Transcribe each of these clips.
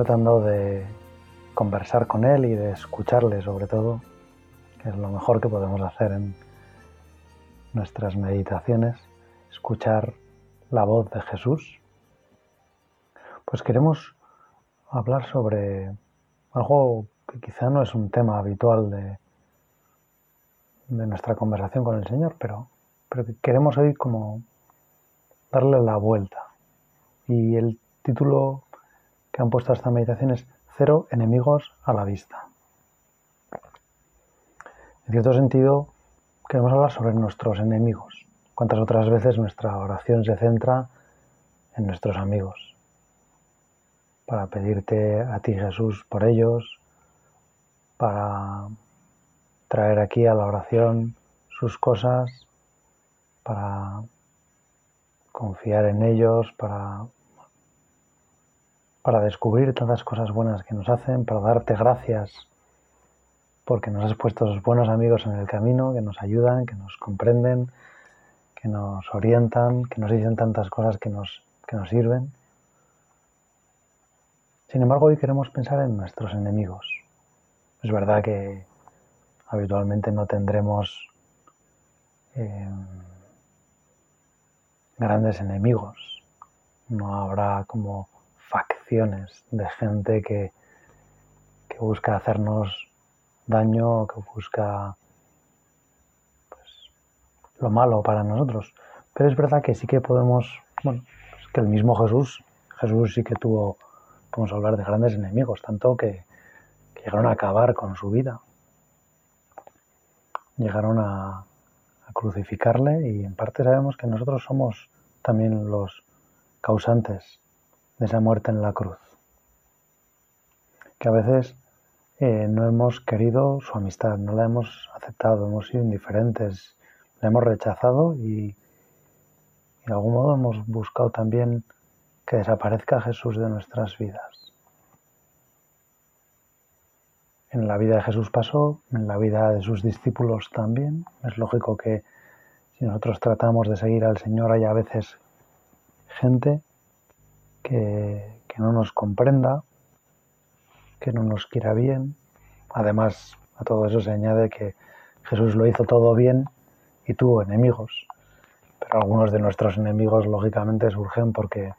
tratando de conversar con Él y de escucharle sobre todo, que es lo mejor que podemos hacer en nuestras meditaciones, escuchar la voz de Jesús, pues queremos hablar sobre algo que quizá no es un tema habitual de, de nuestra conversación con el Señor, pero, pero que queremos hoy como darle la vuelta. Y el título han puesto esta meditación es Cero enemigos a la vista. En cierto sentido, queremos hablar sobre nuestros enemigos. Cuántas otras veces nuestra oración se centra en nuestros amigos. Para pedirte a ti, Jesús, por ellos, para traer aquí a la oración sus cosas, para confiar en ellos, para para descubrir tantas cosas buenas que nos hacen, para darte gracias porque nos has puesto buenos amigos en el camino que nos ayudan, que nos comprenden, que nos orientan, que nos dicen tantas cosas que nos, que nos sirven. Sin embargo, hoy queremos pensar en nuestros enemigos. Es verdad que habitualmente no tendremos eh, grandes enemigos. No habrá como de gente que, que busca hacernos daño, que busca pues, lo malo para nosotros. Pero es verdad que sí que podemos, bueno, pues que el mismo Jesús, Jesús sí que tuvo, podemos hablar de grandes enemigos, tanto que, llegaron a acabar con su vida. Llegaron a crucificarle y en parte sabemos que nosotros somos también los causantes de esa muerte en la cruz. Que a veces eh, no hemos querido su amistad, no la hemos aceptado, hemos sido indiferentes, la hemos rechazado y, de algún modo hemos buscado también que desaparezca Jesús de nuestras vidas. En la vida de Jesús pasó, en la vida de sus discípulos también. Es lógico que si nosotros tratamos de seguir al Señor hay a veces gente que, no nos comprenda, que no nos quiera bien. Además, a todo eso se añade que Jesús lo hizo todo bien y tuvo enemigos. Pero algunos de nuestros enemigos, lógicamente, surgen porque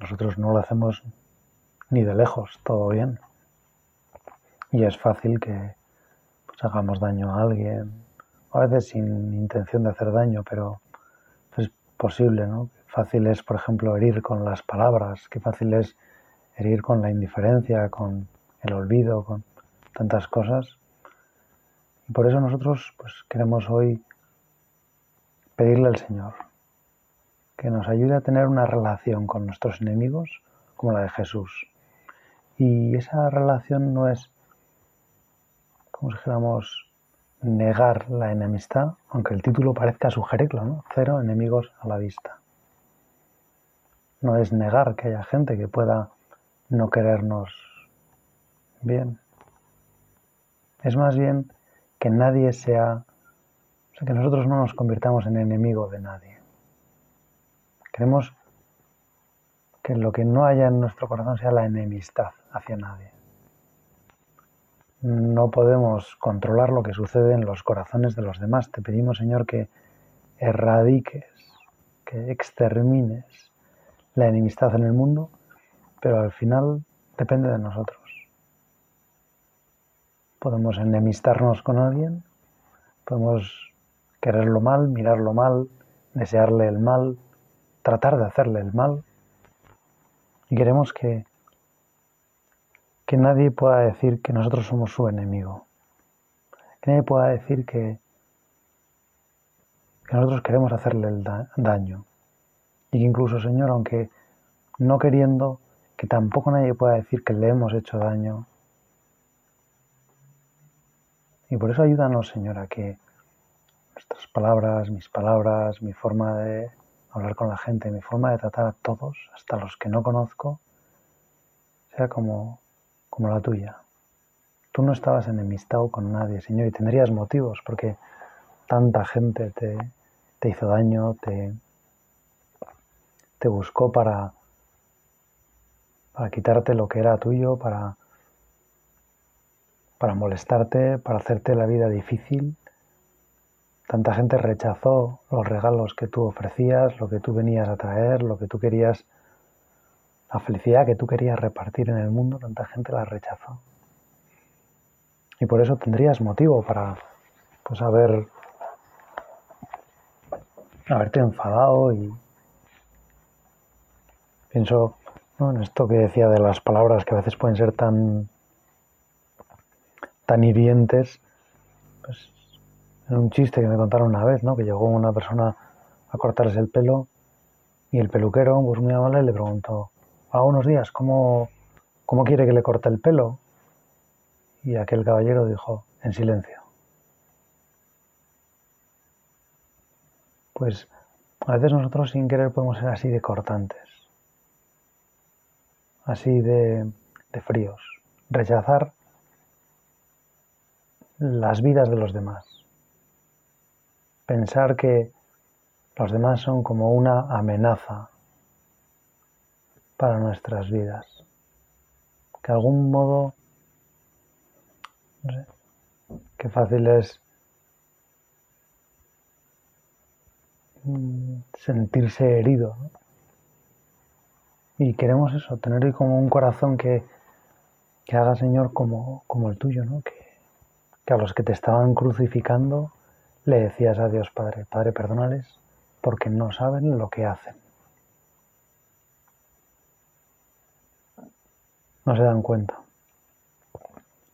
nosotros no lo hacemos ni de lejos todo bien. Y es fácil que pues, hagamos daño a alguien, a veces sin intención de hacer daño, pero es posible, ¿no? Fácil es, por ejemplo, herir con las palabras, qué fácil es herir con la indiferencia, con el olvido, con tantas cosas. Y por eso nosotros pues, queremos hoy pedirle al Señor que nos ayude a tener una relación con nuestros enemigos como la de Jesús. Y esa relación no es, como si dijéramos, negar la enemistad, aunque el título parezca sugerirlo, ¿no? Cero enemigos a la vista no es negar que haya gente que pueda no querernos bien. Es más bien que nadie sea, o sea, que nosotros no nos convirtamos en enemigo de nadie. Queremos que lo que no haya en nuestro corazón sea la enemistad hacia nadie. No podemos controlar lo que sucede en los corazones de los demás. Te pedimos, Señor, que erradiques, que extermines la enemistad en el mundo, pero al final depende de nosotros. Podemos enemistarnos con alguien, podemos quererlo mal, mirarlo mal, desearle el mal, tratar de hacerle el mal. Y queremos que, que nadie pueda decir que nosotros somos su enemigo. Que nadie pueda decir que, que nosotros queremos hacerle el daño. Y incluso, Señor, aunque no queriendo, que tampoco nadie pueda decir que le hemos hecho daño. Y por eso ayúdanos, Señor, a que nuestras palabras, mis palabras, mi forma de hablar con la gente, mi forma de tratar a todos, hasta los que no conozco, sea como, como la tuya. Tú no estabas enemistado con nadie, Señor, y tendrías motivos, porque tanta gente te, te hizo daño, te, buscó para, para quitarte lo que era tuyo, para, para molestarte, para hacerte la vida difícil. Tanta gente rechazó los regalos que tú ofrecías, lo que tú venías a traer, lo que tú querías, la felicidad que tú querías repartir en el mundo, tanta gente la rechazó. Y por eso tendrías motivo para pues haber haberte enfadado y pienso en esto que decía de las palabras que a veces pueden ser tan tan hirientes pues en un chiste que me contaron una vez ¿no? que llegó una persona a cortarse el pelo y el peluquero pues muy amable le preguntó a unos días ¿cómo, cómo quiere que le corte el pelo y aquel caballero dijo en silencio. Pues a veces nosotros sin querer podemos ser así de cortantes, así de, fríos, rechazar las vidas de los demás, pensar que los demás son como una amenaza para nuestras vidas, que de algún modo, no sé, qué fácil es Mm, sentirse herido. Y queremos eso, tener como un corazón que, que haga, Señor, como, como el tuyo, ¿no? Que, que a los que te estaban crucificando le decías a Dios Padre, Padre, perdónales porque no saben lo que hacen. No se dan cuenta,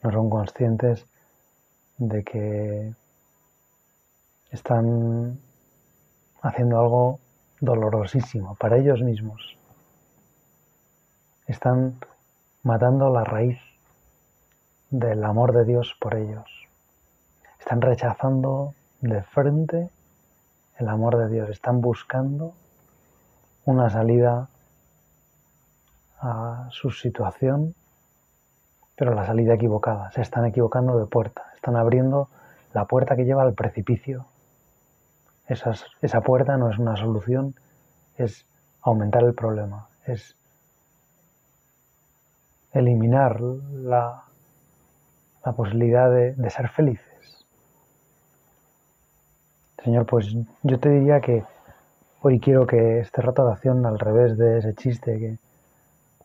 no son conscientes de que están haciendo algo dolorosísimo para ellos mismos. Están matando la raíz del amor de Dios por ellos. Están rechazando de frente el amor de Dios. Están buscando una salida a su situación, pero la salida equivocada. Se están equivocando de puerta. Están abriendo la puerta que lleva al precipicio esa puerta no es una solución, es aumentar el problema, es eliminar la, la posibilidad de, de, ser felices. Señor, pues yo te diría que hoy quiero que este rato de acción, al revés de ese chiste, que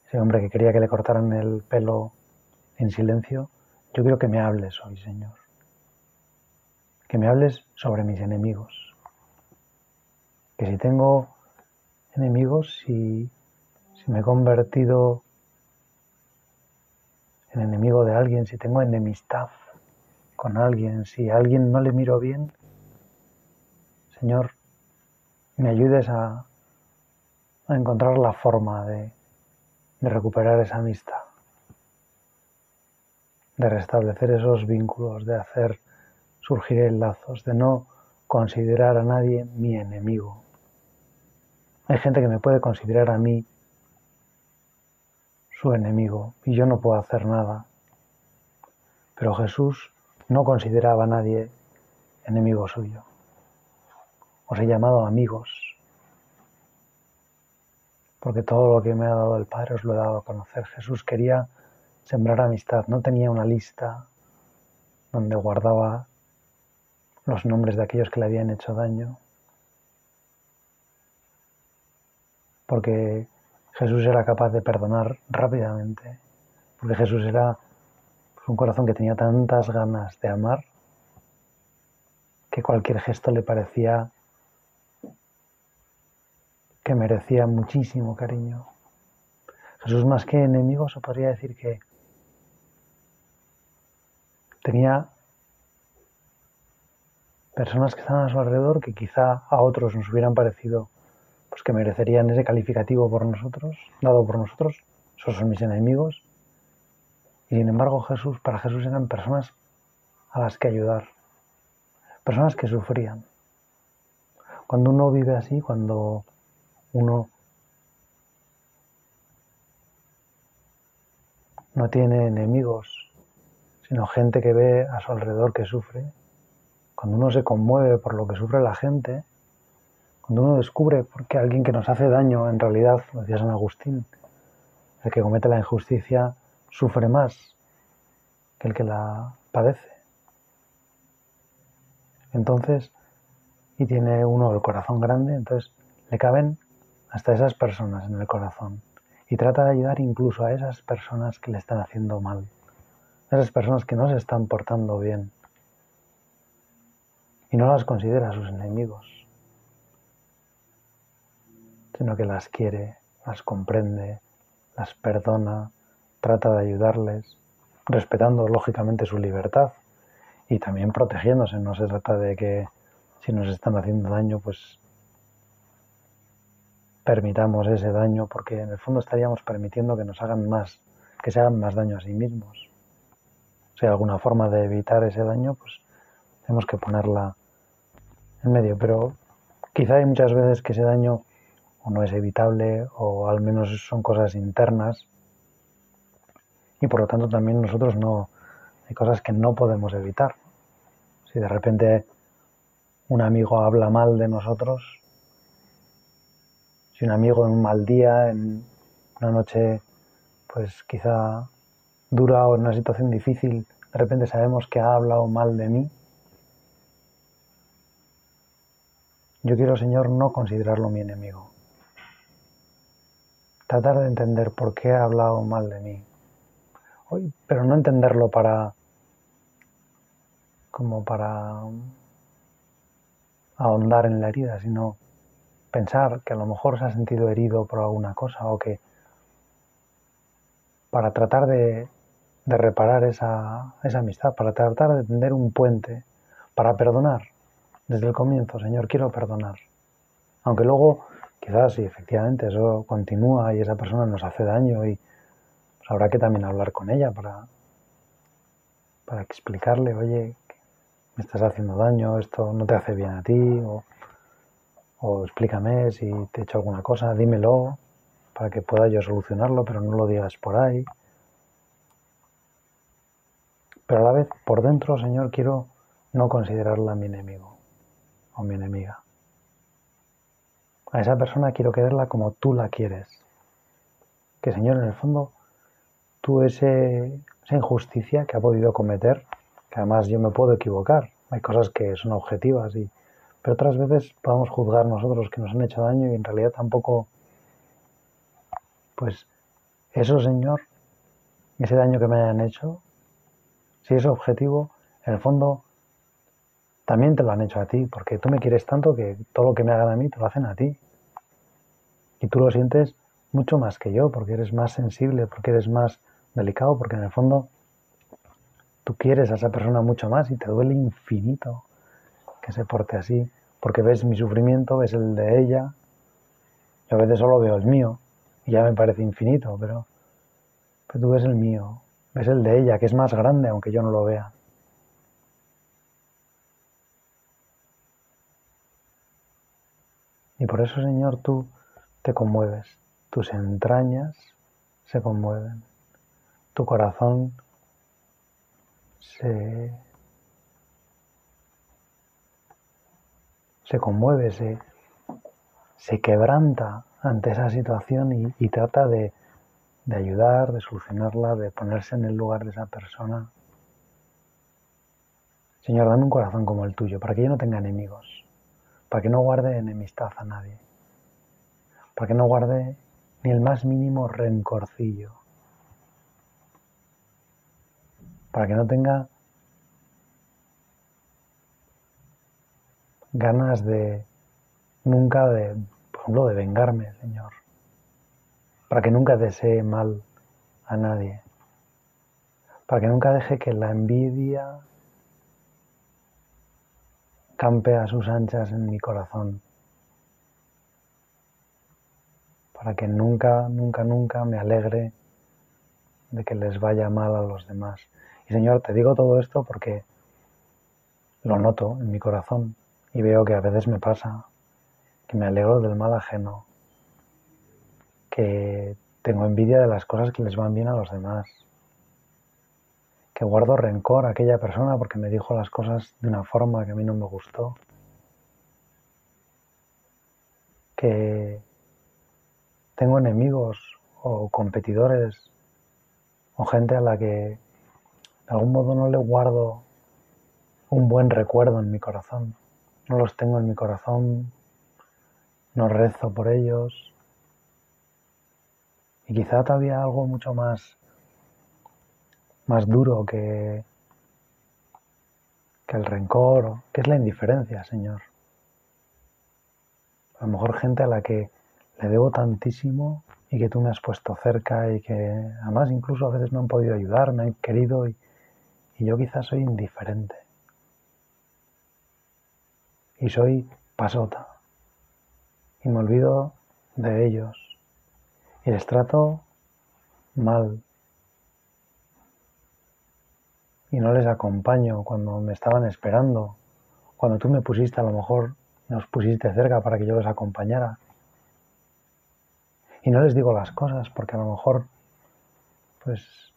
ese hombre que quería que le cortaran el pelo en silencio, yo quiero que me hables hoy, Señor. Que me hables sobre mis enemigos que si tengo enemigos, si, si me he convertido en enemigo de alguien, si tengo enemistad con alguien, si a alguien no le miro bien, Señor, me ayudes a, a encontrar la forma de, de recuperar esa amistad, de restablecer esos vínculos, de hacer surgir enlazos, de no considerar a nadie mi enemigo. Hay gente que me puede considerar a mí su enemigo y yo no puedo hacer nada. Pero Jesús no consideraba a nadie enemigo suyo. Os he llamado amigos, porque todo lo que me ha dado el Padre os lo he dado a conocer. Jesús quería sembrar amistad, no tenía una lista donde guardaba los nombres de aquellos que le habían hecho daño. porque Jesús era capaz de perdonar rápidamente, porque Jesús era un corazón que tenía tantas ganas de amar que cualquier gesto le parecía que merecía muchísimo cariño. Jesús más que enemigo se podría decir que tenía personas que estaban a su alrededor que quizá a otros nos hubieran parecido pues que merecerían ese calificativo por nosotros, dado por nosotros, esos son mis enemigos. Y sin embargo Jesús, para Jesús eran personas a las que ayudar, personas que sufrían. Cuando uno vive así, cuando uno no tiene enemigos, sino gente que ve a su alrededor que sufre, cuando uno se conmueve por lo que sufre la gente, cuando uno descubre que alguien que nos hace daño, en realidad, lo decía San Agustín, el que comete la injusticia sufre más que el que la padece. Entonces, y tiene uno el corazón grande, entonces le caben hasta esas personas en el corazón. Y trata de ayudar incluso a esas personas que le están haciendo mal, a esas personas que no se están portando bien. Y no las considera sus enemigos, sino que las quiere, las comprende, las perdona, trata de ayudarles, respetando lógicamente su libertad y también protegiéndose. No se trata de que si nos están haciendo daño, pues permitamos ese daño, porque en el fondo estaríamos permitiendo que nos hagan más, que se hagan más daño a sí mismos. Si hay alguna forma de evitar ese daño, pues tenemos que ponerla en medio. Pero quizá hay muchas veces que ese daño o no es evitable o al menos son cosas internas y por lo tanto también nosotros no hay cosas que no podemos evitar. Si de repente un amigo habla mal de nosotros, si un amigo en un mal día, en una noche pues quizá dura o en una situación difícil, de repente sabemos que ha hablado mal de mí, yo quiero, Señor, no considerarlo mi enemigo. Tratar de entender por qué ha hablado mal de mí. Pero no entenderlo para como para ahondar en la herida, sino pensar que a lo mejor se ha sentido herido por alguna cosa o que para tratar de, reparar esa, esa amistad, para tratar de tender un puente, para perdonar desde el comienzo, Señor, quiero perdonar. Aunque luego quizás si efectivamente eso continúa y esa persona nos hace daño y pues habrá que también hablar con ella para, para explicarle, oye, me estás haciendo daño, esto no te hace bien a ti, o, explícame si te he hecho alguna cosa, dímelo para que pueda yo solucionarlo, pero no lo digas por ahí. Pero a la vez, por dentro, Señor, quiero no considerarla mi enemigo o mi enemiga. A esa persona quiero quererla como tú la quieres. Que, Señor, en el fondo, tú ese, esa injusticia que ha podido cometer, que además yo me puedo equivocar, hay cosas que son objetivas, y, pero otras veces podemos juzgar nosotros que nos han hecho daño y en realidad tampoco, pues eso Señor, ese daño que me hayan hecho, si es objetivo, en el fondo también te lo han hecho a ti, porque tú me quieres tanto que todo lo que me hagan a mí te lo hacen a ti. Y tú lo sientes mucho más que yo, porque eres más sensible, porque eres más delicado, porque en el fondo tú quieres a esa persona mucho más y te duele infinito que se porte así, porque ves mi sufrimiento, ves el de ella, yo a veces solo veo el mío y ya me parece infinito, pero, pero tú ves el mío, ves el de ella, que es más grande aunque yo no lo vea. Y por eso, Señor, tú te conmueves, tus entrañas se conmueven, tu corazón se, se conmueve, se, se, quebranta ante esa situación y, trata de, de ayudar, de solucionarla, de ponerse en el lugar de esa persona. Señor, dame un corazón como el tuyo, para que yo no tenga enemigos, para que no guarde enemistad a nadie, para que no guarde ni el más mínimo rencorcillo, para que no tenga ganas de nunca de, por ejemplo, de vengarme, Señor, para que nunca desee mal a nadie, para que nunca deje que la envidia campe a sus anchas en mi corazón, para que nunca, nunca, nunca me alegre de que les vaya mal a los demás. Y Señor, te digo todo esto porque lo noto en mi corazón y veo que a veces me pasa, que me alegro del mal ajeno, que tengo envidia de las cosas que les van bien a los demás, que guardo rencor a aquella persona porque me dijo las cosas de una forma que a mí no me gustó, que tengo enemigos o competidores o gente a la que de algún modo no le guardo un buen recuerdo en mi corazón. No los tengo en mi corazón, no rezo por ellos. Y quizá todavía algo mucho más, más duro que, que el rencor, que es la indiferencia, Señor. A lo mejor gente a la que le debo tantísimo y que tú me has puesto cerca y que además incluso a veces me han podido ayudar, me han querido y, y yo quizás soy indiferente. Y soy pasota. Y me olvido de ellos. Y les trato mal. Y no les acompaño cuando me estaban esperando. Cuando tú me pusiste, a lo mejor nos pusiste cerca para que yo los acompañara y no les digo las cosas porque a lo mejor pues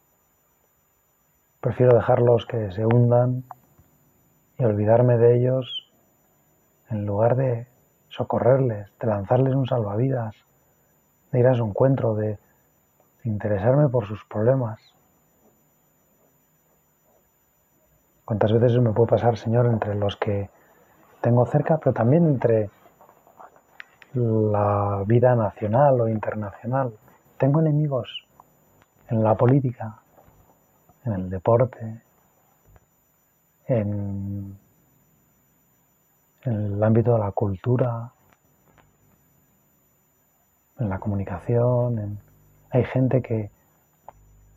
prefiero dejarlos que se hundan y olvidarme de ellos en lugar de socorrerles, de lanzarles un salvavidas, de ir a su encuentro, de interesarme por sus problemas. ¿Cuántas veces me puede pasar, Señor, entre los que tengo cerca, pero también entre la vida nacional o internacional. Tengo enemigos en la política, en el deporte, en, el ámbito de la cultura, en la comunicación. hay gente que,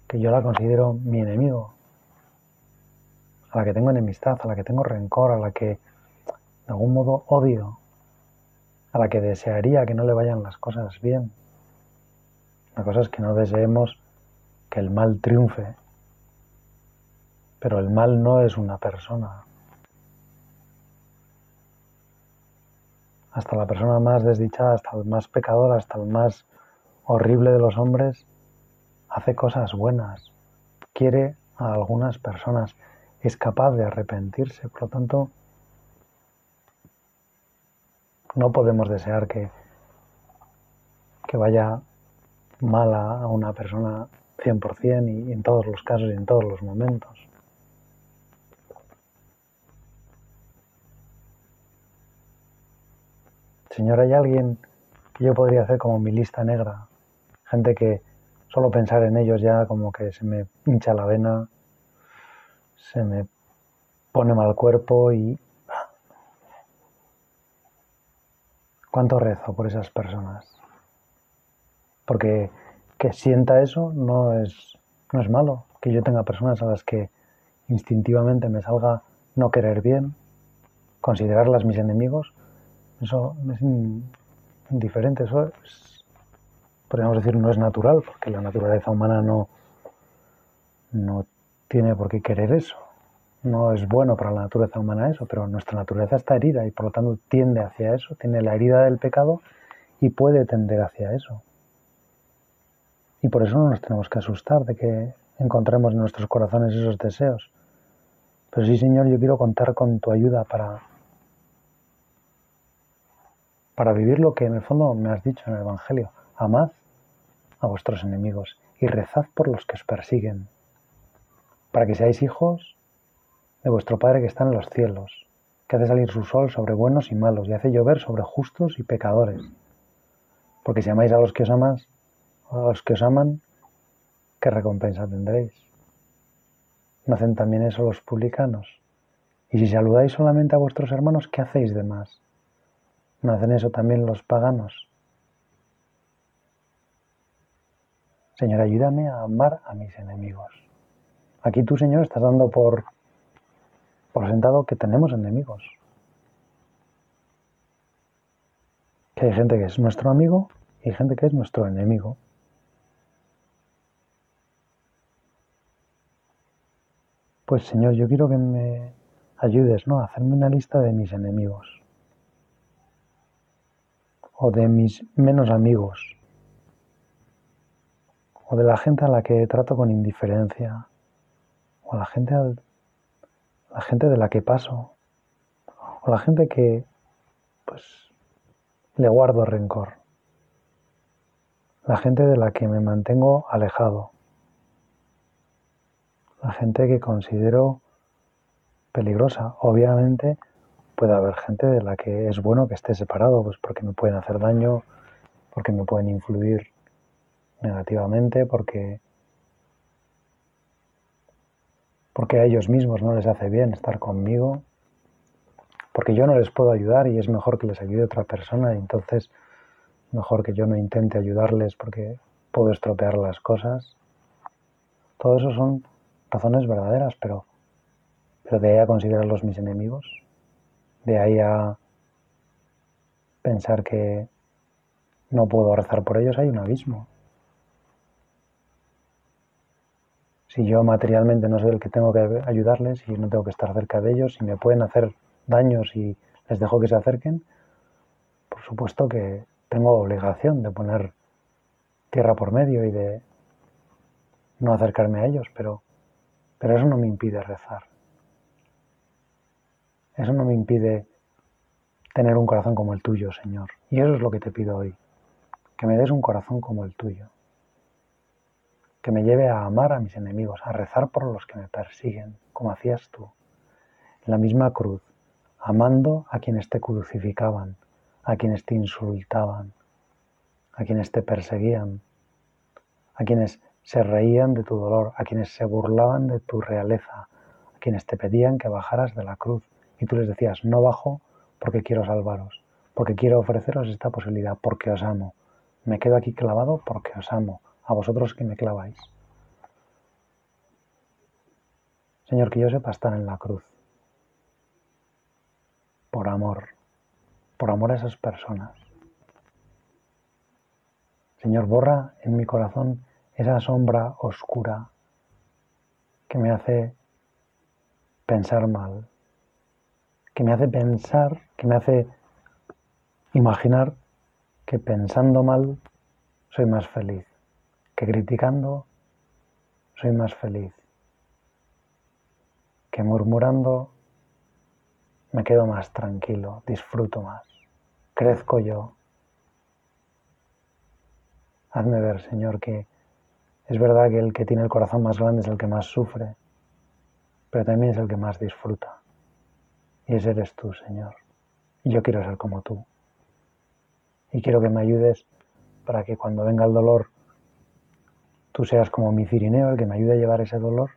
que yo la considero mi enemigo, a la que tengo enemistad, a la que tengo rencor, a la que de algún modo odio a la que desearía que no le vayan las cosas bien. La cosa es que no deseemos que el mal triunfe, pero el mal no es una persona. Hasta la persona más desdichada, hasta el más pecador, hasta el más horrible de los hombres, hace cosas buenas, quiere a algunas personas, es capaz de arrepentirse, por lo tanto, no podemos desear que, que vaya mala a una persona 100% y en todos los casos y en todos los momentos. Señor, ¿hay alguien que yo podría hacer como mi lista negra? Gente que solo pensar en ellos ya como que se me hincha la vena, se me pone mal cuerpo y ¿Cuánto rezo por esas personas? Porque que sienta eso no es, no es malo. Que yo tenga personas a las que instintivamente me salga no querer bien, considerarlas mis enemigos, eso es indiferente. Eso es, podríamos decir, no es natural, porque la naturaleza humana no, no tiene por qué querer eso no es bueno para la naturaleza humana eso, pero nuestra naturaleza está herida y por lo tanto tiende hacia eso, tiene la herida del pecado y puede tender hacia eso. Y por eso no nos tenemos que asustar de que encontremos en nuestros corazones esos deseos. Pero sí, Señor, yo quiero contar con tu ayuda para, para vivir lo que en el fondo me has dicho en el Evangelio. Amad a vuestros enemigos y rezad por los que os persiguen, para que seáis hijos de vuestro Padre que está en los cielos, que hace salir su sol sobre buenos y malos y hace llover sobre justos y pecadores. Porque si amáis a los que os aman, a los que os aman, ¿qué recompensa tendréis? ¿No hacen también eso los publicanos? Y si saludáis solamente a vuestros hermanos, ¿qué hacéis de más? ¿No hacen eso también los paganos? Señor, ayúdame a amar a mis enemigos. Aquí tú, Señor, estás dando por sentado que tenemos enemigos. Que hay gente que es nuestro amigo y gente que es nuestro enemigo. Pues Señor, yo quiero que me ayudes, ¿no? A hacerme una lista de mis enemigos o de mis menos amigos o de la gente a la que trato con indiferencia o la gente la gente de la que paso. O la gente que pues le guardo rencor. La gente de la que me mantengo alejado. La gente que considero peligrosa. Obviamente puede haber gente de la que es bueno que esté separado, pues porque me pueden hacer daño, porque me pueden influir negativamente, porque porque a ellos mismos no les hace bien estar conmigo, porque yo no les puedo ayudar y es mejor que les ayude otra persona y entonces mejor que yo no intente ayudarles porque puedo estropear las cosas. Todo eso son razones verdaderas, pero, de ahí a considerarlos mis enemigos, de ahí a pensar que no puedo rezar por ellos, hay un abismo. Si yo materialmente no soy el que tengo que ayudarles y no tengo que estar cerca de ellos, y me pueden hacer daños y les dejo que se acerquen, por supuesto que tengo obligación de poner tierra por medio y de no acercarme a ellos, pero pero eso no me impide rezar. Eso no me impide tener un corazón como el tuyo, Señor. Y eso es lo que te pido hoy. Que me des un corazón como el tuyo. Que me lleve a amar a mis enemigos, a rezar por los que me persiguen, como hacías tú. En la misma cruz, amando a quienes te crucificaban, a quienes te insultaban, a quienes te perseguían, a quienes se reían de tu dolor, a quienes se burlaban de tu realeza, a quienes te pedían que bajaras de la cruz. Y tú les decías, no bajo porque quiero salvaros, porque quiero ofreceros esta posibilidad, porque os amo. Me quedo aquí clavado porque os amo, a vosotros que me claváis. Señor, que yo sepa estar en la cruz, por amor, por amor a esas personas. Señor, borra en mi corazón esa sombra oscura que me hace pensar mal, que me hace pensar, que me hace imaginar que pensando mal soy más feliz, que criticando soy más feliz, que murmurando me quedo más tranquilo, disfruto más, crezco yo. Hazme ver, Señor, que es verdad que el que tiene el corazón más grande es el que más sufre, pero también es el que más disfruta. Y ese eres tú, Señor. Y yo quiero ser como tú. Y quiero que me ayudes para que cuando venga el dolor, tú seas como mi cirineo, el que me ayude a llevar ese dolor.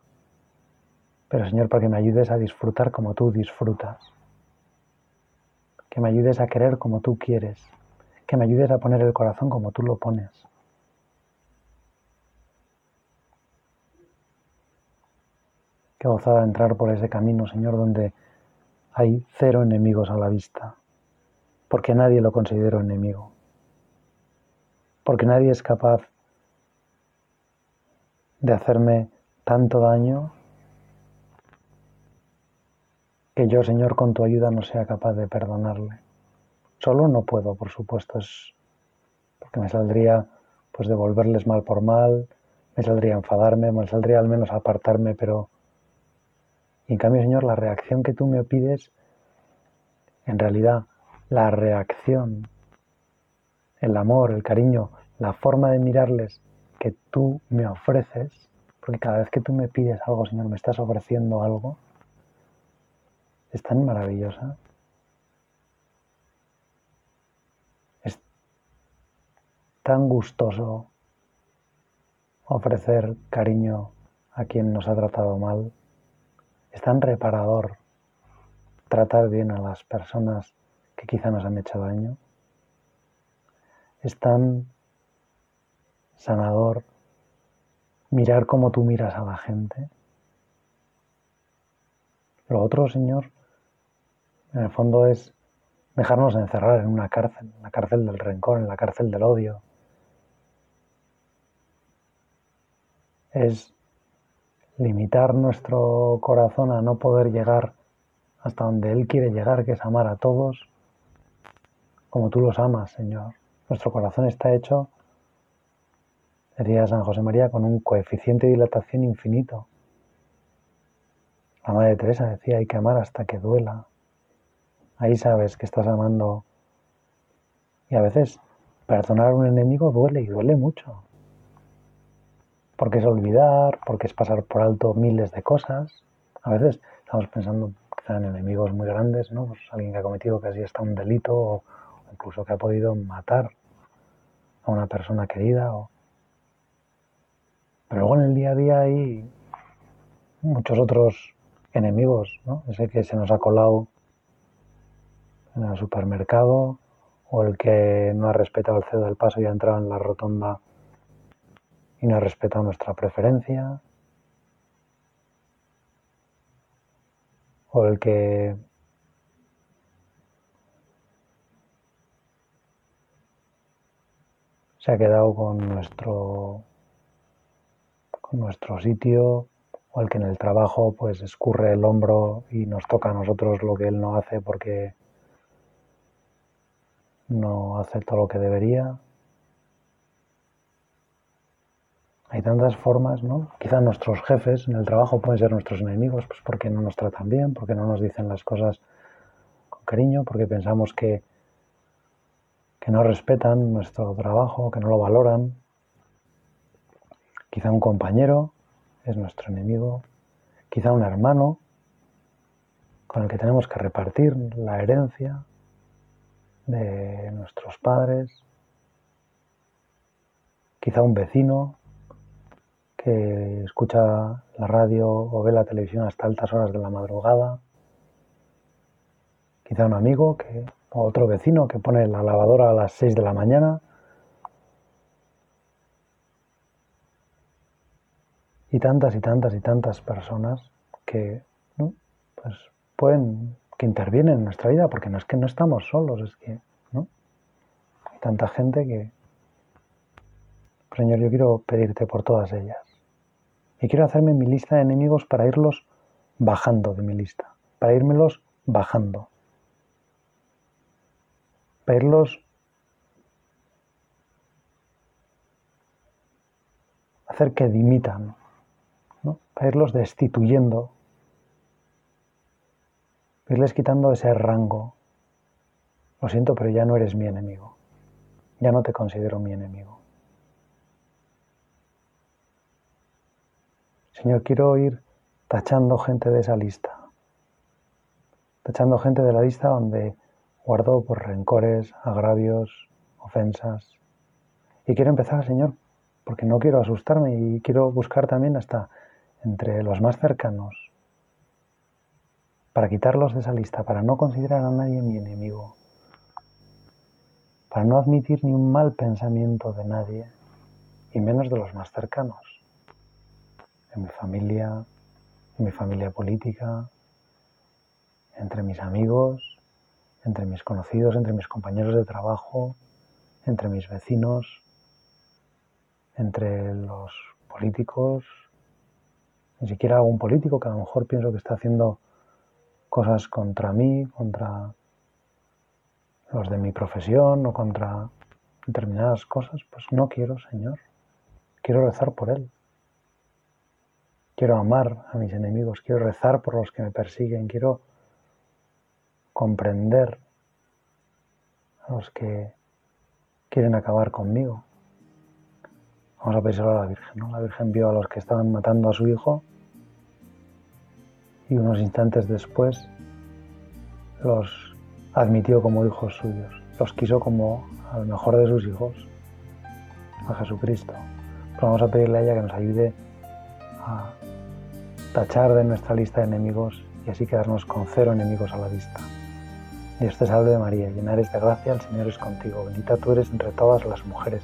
Pero, Señor, para que me ayudes a disfrutar como tú disfrutas. Que me ayudes a querer como tú quieres. Que me ayudes a poner el corazón como tú lo pones. Qué gozada entrar por ese camino, Señor, donde hay cero enemigos a la vista, porque nadie lo considero enemigo, porque nadie es capaz de hacerme tanto daño que yo, Señor, con tu ayuda no sea capaz de perdonarle. Solo no puedo, por supuesto, es porque me saldría pues devolverles mal por mal, me saldría enfadarme, me saldría al menos apartarme, pero y en cambio, Señor, la reacción que tú me pides, en realidad, la reacción, el amor, el cariño, la forma de mirarles que tú me ofreces, porque cada vez que tú me pides algo, Señor, me estás ofreciendo algo, es tan maravillosa. Es tan gustoso ofrecer cariño a quien nos ha tratado mal. Es tan reparador tratar bien a las personas que quizá nos han hecho daño. Es tan sanador mirar cómo tú miras a la gente. Lo otro, Señor, en el fondo es dejarnos encerrar en una cárcel, en la cárcel del rencor, en la cárcel del odio. Es limitar nuestro corazón a no poder llegar hasta donde Él quiere llegar, que es amar a todos como tú los amas, Señor. Nuestro corazón está hecho, decía San José María, con un coeficiente de dilatación infinito. La Madre Teresa decía, hay que amar hasta que duela. Ahí sabes que estás amando. Y a veces perdonar a un enemigo duele y duele mucho. Porque es olvidar, porque es pasar por alto miles de cosas. A veces estamos pensando quizá en enemigos muy grandes, ¿no? Pues alguien que ha cometido casi hasta un delito o incluso que ha podido matar a una persona querida. Pero luego en el día a día hay muchos otros enemigos, ¿no? Ese que se nos ha colado en el supermercado o el que no ha respetado el cedo del paso y ha entrado en la rotonda y no ha respetado nuestra preferencia o el que se ha quedado con nuestro nuestro sitio o el que en el trabajo pues escurre el hombro y nos toca a nosotros lo que él no hace porque no hace todo lo que debería. Hay tantas formas, ¿no? Quizá nuestros jefes en el trabajo pueden ser nuestros enemigos, pues porque no nos tratan bien, porque no nos dicen las cosas con cariño, porque pensamos que, que no respetan nuestro trabajo, que no lo valoran. Quizá un compañero es nuestro enemigo, quizá un hermano con el que tenemos que repartir la herencia de nuestros padres, quizá un vecino que escucha la radio o ve la televisión hasta altas horas de la madrugada, quizá un amigo que, o otro vecino que pone la lavadora a las 6 de la mañana y tantas y tantas y tantas personas que pues pueden que intervienen en nuestra vida porque no es que no estamos solos es que no hay tanta gente que Señor yo quiero pedirte por todas ellas. Y quiero hacerme mi lista de enemigos para irlos bajando de mi lista para irmelos bajando. Para irlos hacer que dimitan para irlos destituyendo, irles quitando ese rango. Lo siento, pero ya no eres mi enemigo. Ya no te considero mi enemigo. Señor, quiero ir tachando gente de esa lista. Tachando gente de la lista donde guardo por rencores, agravios, ofensas. Y quiero empezar, Señor, porque no quiero asustarme y quiero buscar también hasta entre los más cercanos, para quitarlos de esa lista, para no considerar a nadie mi enemigo, para no admitir ni un mal pensamiento de nadie, y menos de los más cercanos, en mi familia, en mi familia política, entre mis amigos, entre mis conocidos, entre mis compañeros de trabajo, entre mis vecinos, entre los políticos, ni siquiera un político que a lo mejor pienso que está haciendo cosas contra mí, contra los de mi profesión o contra determinadas cosas, pues no quiero, Señor. Quiero rezar por Él. Quiero amar a mis enemigos, quiero rezar por los que me persiguen, quiero comprender a los que quieren acabar conmigo. Vamos a pedírselo a la Virgen. ¿no? La Virgen vio a los que estaban matando a su hijo y unos instantes después los admitió como hijos suyos, los quiso como al mejor de sus hijos, a Jesucristo. Vamos a pedirle a ella que nos ayude a tachar de nuestra lista de enemigos y así quedarnos con cero enemigos a la vista. Dios te salve María, llena eres de gracia, el Señor es contigo, bendita tú eres entre todas las mujeres